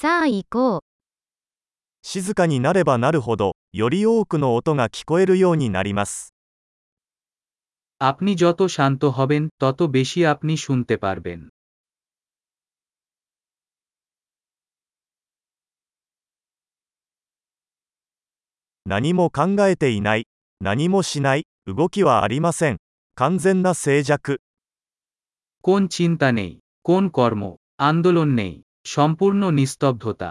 さあ行こう。静かになればなるほど、より多くの音が聞こえるようになります。 আপনি যত শান্ত হবেন তত বেশি আপনি শুনতে পারবেন 何も考えていない、何もしない、動きはありません。完全な静寂。 কোন চিন্তা নেই কোন কর্ম আন্দোলন নেই সম্পূর্ণ নিস্তব্ধতা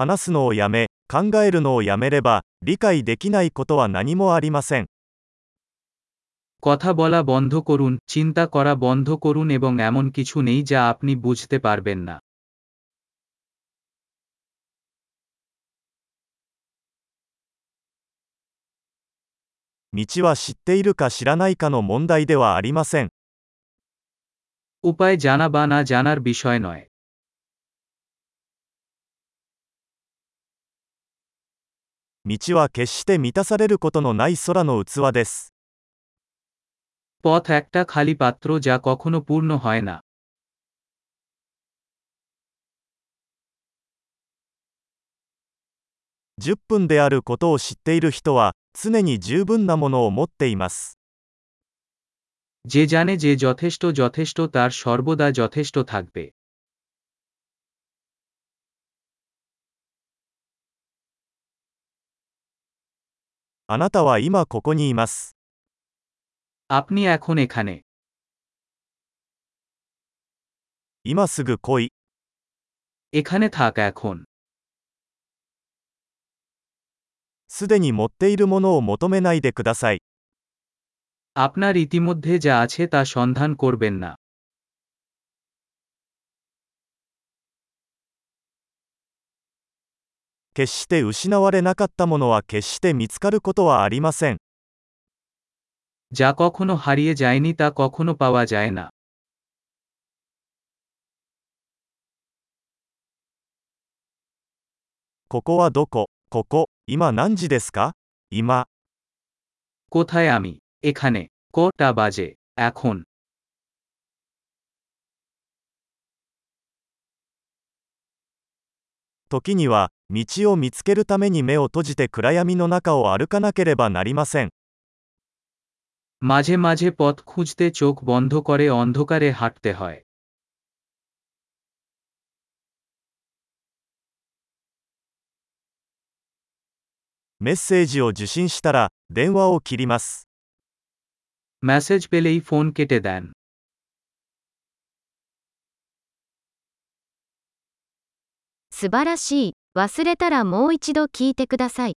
話すのをやめ、考えるのをやめれば、理解できないことは何もありません。 কথা বলা বন্ধ করুন চিন্তা করা বন্ধ করুন এবং এমন কিছু নেই যা আপনি বুঝতে পারবেন না 道は知っているか知らないかの問題ではありません。 উপায় জানা বা না জানার বিষয় নয় 道は決して満たされることのない空の器です。 পথ একটা খালি পাত্র যা কখনো পূর্ণ হয় না 10分であることを知っている人は、 常に十分なものを持っています。 যে জানে যে যথেষ্ট যথেষ্ট তার সর্বদা যথেষ্ট থাকবে あなたは今ここにいます。 আপনি এখন এখানে 今すぐ来い。 এখানে থাক এখন すでに持っているものを求めないでください。 আপনার ইতিমধ্যে যা আছে তা সন্ধান করবেন না 決して失われなかったものは決して見つかることはありません。 যা কখনো হারিয়ে যায়নি তা কখনো পাওয়া যায় না ここはどこここ、 今何時ですか今、 কোথায় আমি এখানে কটা বাজে এখন 時には、道を見つけるために目を閉じて暗闇の中を歩かなければなりません。 মাঝে মাঝে পথ খুঁজতে চোখ বন্ধ করে অন্ধকারে হাঁটতে হয় メッセージを受信したら、電話を切ります。 মেসেজ পেলেই ফোন কেটে দেন 素晴らしい。忘れたらもう一度聞いてください。